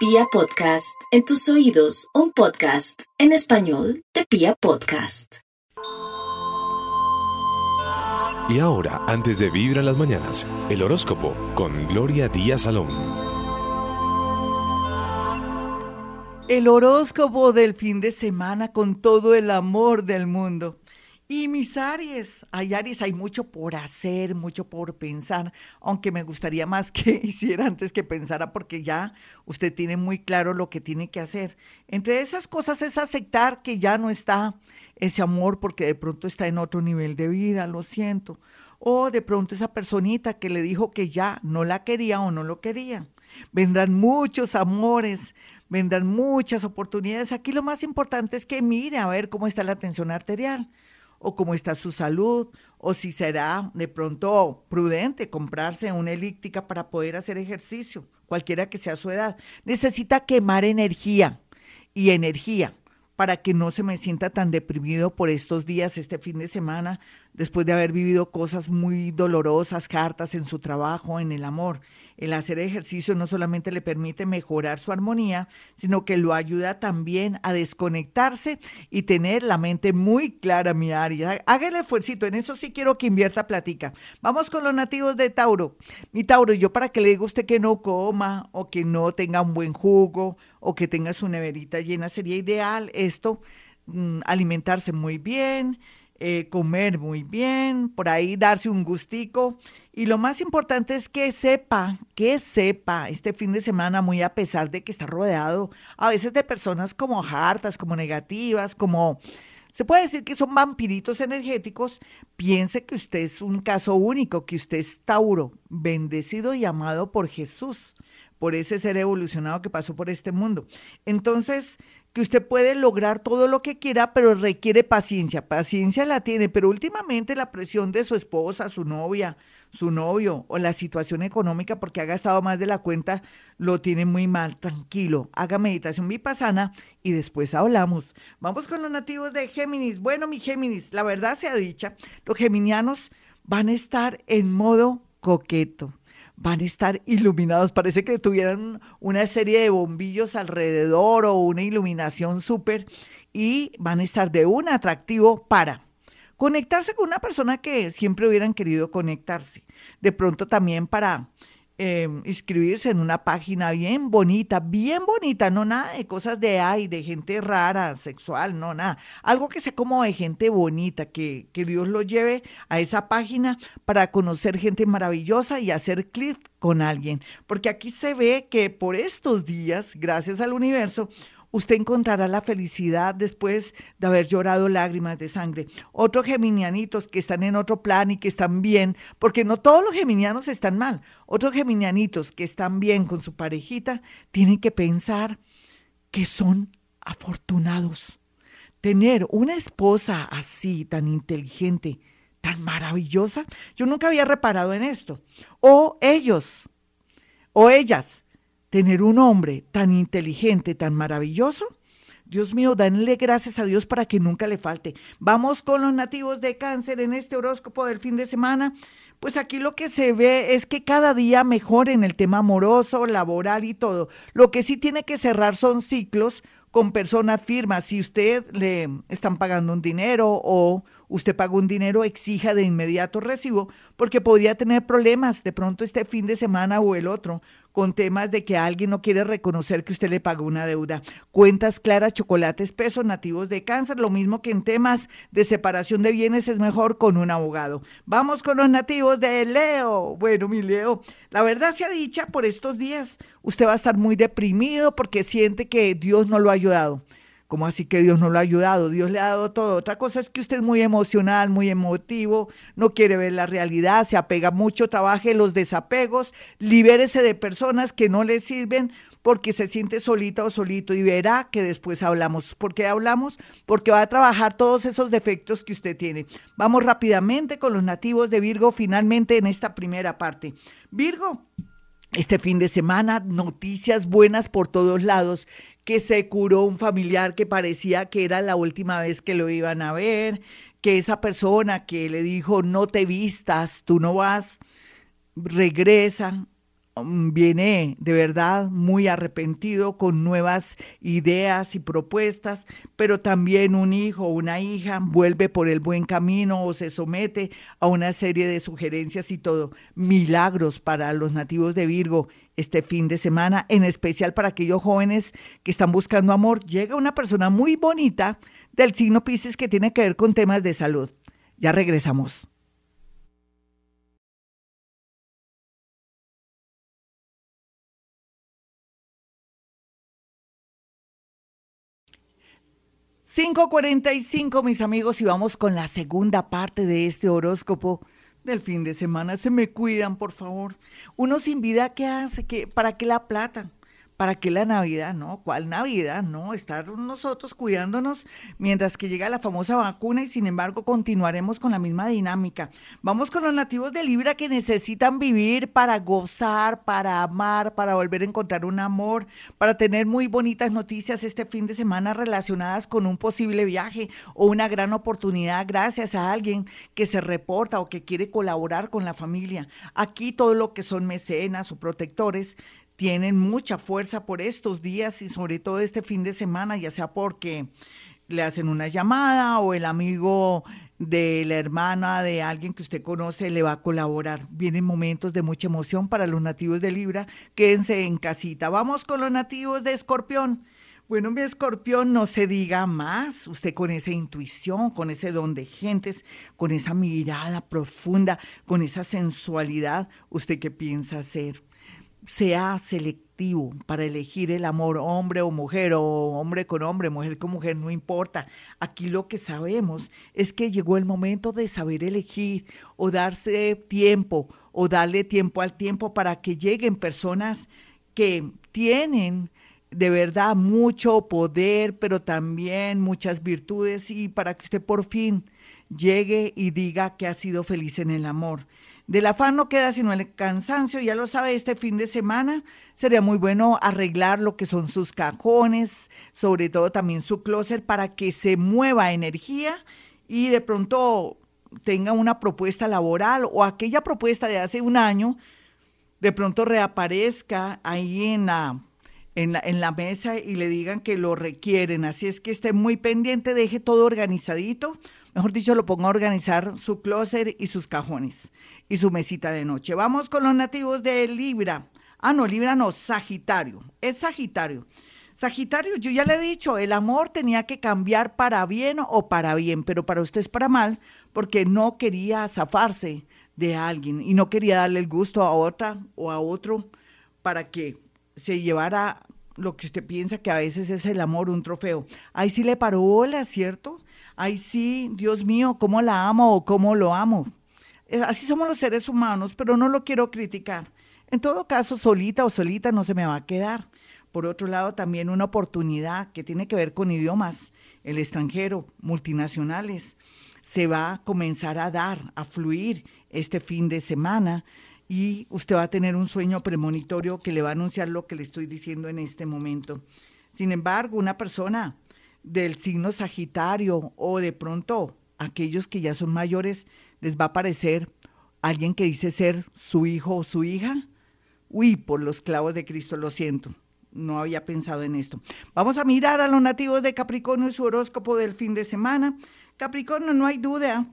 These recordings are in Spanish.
Pia Podcast, en tus oídos, un podcast en español de Pia Podcast. Y ahora, antes de Vibra en las mañanas, el horóscopo con Gloria Díaz Salón. El horóscopo del fin de semana con todo el amor del mundo. Y mis Aries, hay Aries, hay mucho por hacer, mucho por pensar, aunque me gustaría más que hiciera antes que pensara, porque ya usted tiene muy claro lo que tiene que hacer. Entre esas cosas es aceptar que ya no está ese amor porque de pronto está en otro nivel de vida, lo siento. O de pronto esa personita que le dijo que ya no la quería o no lo quería. Vendrán muchos amores, vendrán muchas oportunidades. Aquí lo más importante es que mire a ver cómo está la tensión arterial o cómo está su salud, o si será de pronto prudente comprarse una elíptica para poder hacer ejercicio, cualquiera que sea su edad. Necesita quemar energía y energía para que no se me sienta tan deprimido por estos días, este fin de semana, después de haber vivido cosas muy dolorosas, cartas en su trabajo, en el amor. El hacer ejercicio no solamente le permite mejorar su armonía, sino que lo ayuda también a desconectarse y tener la mente muy clara, mi área. Hágale esfuerzo, en eso sí quiero que invierta platica. Vamos con los nativos de Tauro. Mi Tauro, yo para que le diga usted que no coma o que no tenga un buen jugo o que tenga su neverita llena, sería ideal esto, mm, alimentarse muy bien, eh, comer muy bien, por ahí darse un gustico. Y lo más importante es que sepa, que sepa este fin de semana, muy a pesar de que está rodeado a veces de personas como hartas, como negativas, como... Se puede decir que son vampiritos energéticos. Piense que usted es un caso único, que usted es Tauro, bendecido y amado por Jesús, por ese ser evolucionado que pasó por este mundo. Entonces, que usted puede lograr todo lo que quiera, pero requiere paciencia. Paciencia la tiene, pero últimamente la presión de su esposa, su novia, su novio o la situación económica porque ha gastado más de la cuenta lo tiene muy mal. Tranquilo, haga meditación vipassana y después hablamos. Vamos con los nativos de Géminis. Bueno, mi Géminis, la verdad sea dicha, los geminianos van a estar en modo coqueto van a estar iluminados. Parece que tuvieran una serie de bombillos alrededor o una iluminación súper y van a estar de un atractivo para conectarse con una persona que siempre hubieran querido conectarse. De pronto también para Em, inscribirse en una página bien bonita, bien bonita, no nada de cosas de ay, de gente rara, sexual, no nada. Algo que sea como de gente bonita, que, que Dios lo lleve a esa página para conocer gente maravillosa y hacer clic con alguien. Porque aquí se ve que por estos días, gracias al universo, usted encontrará la felicidad después de haber llorado lágrimas de sangre. Otros geminianitos que están en otro plan y que están bien, porque no todos los geminianos están mal. Otros geminianitos que están bien con su parejita tienen que pensar que son afortunados. Tener una esposa así, tan inteligente, tan maravillosa, yo nunca había reparado en esto. O ellos, o ellas, tener un hombre tan inteligente, tan maravilloso. Dios mío, danle gracias a Dios para que nunca le falte. Vamos con los nativos de cáncer en este horóscopo del fin de semana. Pues aquí lo que se ve es que cada día mejor en el tema amoroso, laboral y todo. Lo que sí tiene que cerrar son ciclos con personas firmas. Si usted le están pagando un dinero o usted paga un dinero, exija de inmediato recibo, porque podría tener problemas de pronto este fin de semana o el otro con temas de que alguien no quiere reconocer que usted le pagó una deuda. Cuentas claras, chocolates, pesos nativos de cáncer, lo mismo que en temas de separación de bienes es mejor con un abogado. Vamos con los nativos de Leo. Bueno, mi Leo, la verdad se ha dicha por estos días, usted va a estar muy deprimido porque siente que Dios no lo ha ayudado. ¿Cómo así que Dios no lo ha ayudado? Dios le ha dado todo. Otra cosa es que usted es muy emocional, muy emotivo, no quiere ver la realidad, se apega mucho, trabaje los desapegos, libérese de personas que no le sirven porque se siente solita o solito y verá que después hablamos. ¿Por qué hablamos? Porque va a trabajar todos esos defectos que usted tiene. Vamos rápidamente con los nativos de Virgo finalmente en esta primera parte. Virgo, este fin de semana, noticias buenas por todos lados que se curó un familiar que parecía que era la última vez que lo iban a ver, que esa persona que le dijo no te vistas, tú no vas, regresa, viene de verdad muy arrepentido con nuevas ideas y propuestas, pero también un hijo o una hija vuelve por el buen camino o se somete a una serie de sugerencias y todo. Milagros para los nativos de Virgo este fin de semana, en especial para aquellos jóvenes que están buscando amor. Llega una persona muy bonita del signo Pisces que tiene que ver con temas de salud. Ya regresamos. 5.45 mis amigos y vamos con la segunda parte de este horóscopo del fin de semana. Se me cuidan, por favor. Uno sin vida, ¿qué hace? ¿Qué, ¿Para qué la plata? ¿Para qué la Navidad? No, ¿cuál Navidad? No, estar nosotros cuidándonos mientras que llega la famosa vacuna y sin embargo continuaremos con la misma dinámica. Vamos con los nativos de Libra que necesitan vivir para gozar, para amar, para volver a encontrar un amor, para tener muy bonitas noticias este fin de semana relacionadas con un posible viaje o una gran oportunidad gracias a alguien que se reporta o que quiere colaborar con la familia. Aquí todo lo que son mecenas o protectores tienen mucha fuerza por estos días y sobre todo este fin de semana, ya sea porque le hacen una llamada o el amigo de la hermana de alguien que usted conoce le va a colaborar. Vienen momentos de mucha emoción para los nativos de Libra. Quédense en casita. Vamos con los nativos de Escorpión. Bueno, mi escorpión, no se diga más. Usted con esa intuición, con ese don de gentes, con esa mirada profunda, con esa sensualidad, ¿usted qué piensa hacer? Sea selectivo para elegir el amor hombre o mujer o hombre con hombre, mujer con mujer, no importa. Aquí lo que sabemos es que llegó el momento de saber elegir o darse tiempo o darle tiempo al tiempo para que lleguen personas que tienen de verdad mucho poder, pero también muchas virtudes y para que usted por fin llegue y diga que ha sido feliz en el amor. Del afán no queda sino el cansancio, ya lo sabe, este fin de semana sería muy bueno arreglar lo que son sus cajones, sobre todo también su closet, para que se mueva energía y de pronto tenga una propuesta laboral o aquella propuesta de hace un año, de pronto reaparezca ahí en la, en la, en la mesa y le digan que lo requieren. Así es que esté muy pendiente, deje todo organizadito. Mejor dicho, lo ponga a organizar su closet y sus cajones y su mesita de noche. Vamos con los nativos de Libra. Ah, no, Libra no, Sagitario. Es Sagitario. Sagitario, yo ya le he dicho, el amor tenía que cambiar para bien o para bien, pero para usted es para mal, porque no quería zafarse de alguien y no quería darle el gusto a otra o a otro para que se llevara lo que usted piensa que a veces es el amor, un trofeo. Ahí sí le paró bola, ¿cierto? Ahí sí, Dios mío, cómo la amo o cómo lo amo. Así somos los seres humanos, pero no lo quiero criticar. En todo caso, solita o solita no se me va a quedar. Por otro lado, también una oportunidad que tiene que ver con idiomas, el extranjero, multinacionales, se va a comenzar a dar, a fluir este fin de semana y usted va a tener un sueño premonitorio que le va a anunciar lo que le estoy diciendo en este momento. Sin embargo, una persona del signo Sagitario o de pronto aquellos que ya son mayores les va a parecer alguien que dice ser su hijo o su hija. Uy, por los clavos de Cristo, lo siento. No había pensado en esto. Vamos a mirar a los nativos de Capricornio y su horóscopo del fin de semana. Capricornio, no hay duda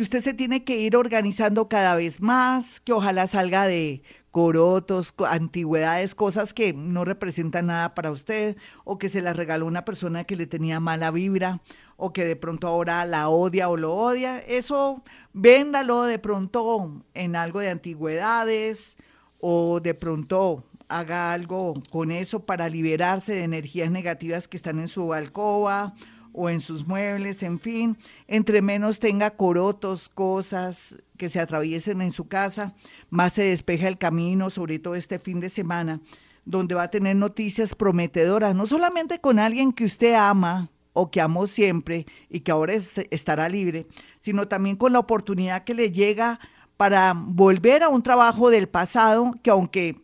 que usted se tiene que ir organizando cada vez más, que ojalá salga de corotos, antigüedades, cosas que no representan nada para usted, o que se las regaló una persona que le tenía mala vibra, o que de pronto ahora la odia o lo odia. Eso véndalo de pronto en algo de antigüedades, o de pronto haga algo con eso para liberarse de energías negativas que están en su alcoba o en sus muebles, en fin, entre menos tenga corotos, cosas que se atraviesen en su casa, más se despeja el camino, sobre todo este fin de semana, donde va a tener noticias prometedoras, no solamente con alguien que usted ama o que amó siempre y que ahora estará libre, sino también con la oportunidad que le llega para volver a un trabajo del pasado que aunque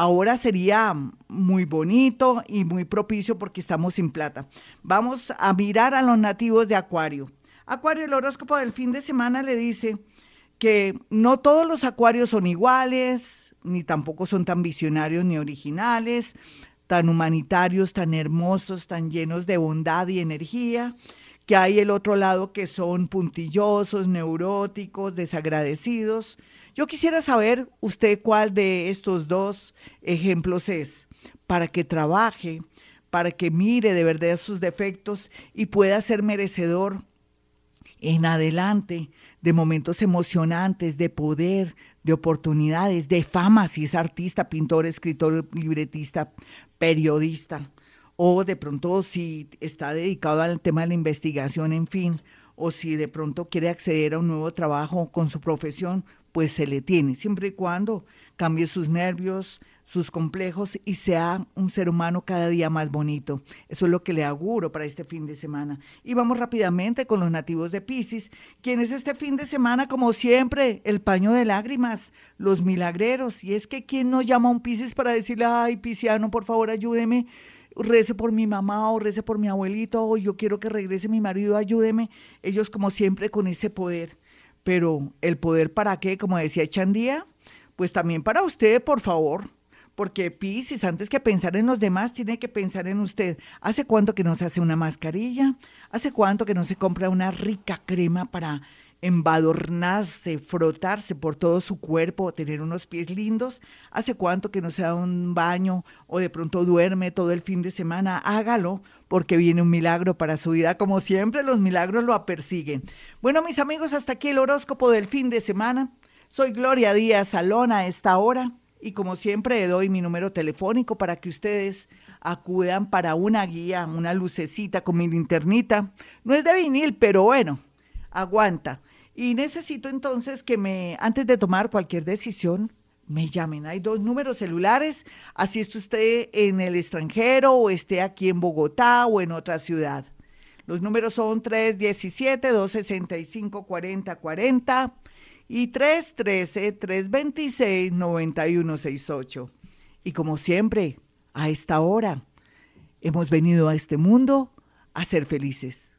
ahora sería muy bonito y muy propicio porque estamos sin plata. Vamos a mirar a los nativos de Acuario. Acuario, el horóscopo del fin de semana le dice que no todos los acuarios son iguales, ni tampoco son tan visionarios ni originales, tan humanitarios, tan hermosos, tan llenos de bondad y energía, que hay el otro lado que son puntillosos, neuróticos, desagradecidos. Yo quisiera saber usted cuál de estos dos ejemplos es, para que trabaje, para que mire de verdad sus defectos y pueda ser merecedor en adelante de momentos emocionantes, de poder, de oportunidades, de fama, si es artista, pintor, escritor, libretista, periodista, o de pronto si está dedicado al tema de la investigación, en fin, o si de pronto quiere acceder a un nuevo trabajo con su profesión, pues se le tiene, siempre y cuando cambie sus nervios, sus complejos y sea un ser humano cada día más bonito. Eso es lo que le auguro para este fin de semana. Y vamos rápidamente con los nativos de Pisces, quienes este fin de semana, como siempre, el paño de lágrimas, los milagreros. Y es que ¿quién no llama a un Pisces para decirle, ay, Pisciano, por favor, ayúdeme? rece por mi mamá o rece por mi abuelito o yo quiero que regrese mi marido, ayúdeme. Ellos como siempre con ese poder. Pero el poder para qué, como decía Chandía, pues también para usted, por favor porque Pisces, antes que pensar en los demás, tiene que pensar en usted. ¿Hace cuánto que no se hace una mascarilla? ¿Hace cuánto que no se compra una rica crema para embadornarse, frotarse por todo su cuerpo, tener unos pies lindos? ¿Hace cuánto que no se da un baño o de pronto duerme todo el fin de semana? Hágalo porque viene un milagro para su vida. Como siempre, los milagros lo persiguen. Bueno, mis amigos, hasta aquí el horóscopo del fin de semana. Soy Gloria Díaz Salón a esta hora. Y como siempre, doy mi número telefónico para que ustedes acudan para una guía, una lucecita con mi linternita. No es de vinil, pero bueno, aguanta. Y necesito entonces que me, antes de tomar cualquier decisión, me llamen. Hay dos números celulares, así esté usted en el extranjero o esté aquí en Bogotá o en otra ciudad. Los números son 317-265-4040 y 313-326-9168. Y como siempre, a esta hora, hemos venido a este mundo a ser felices.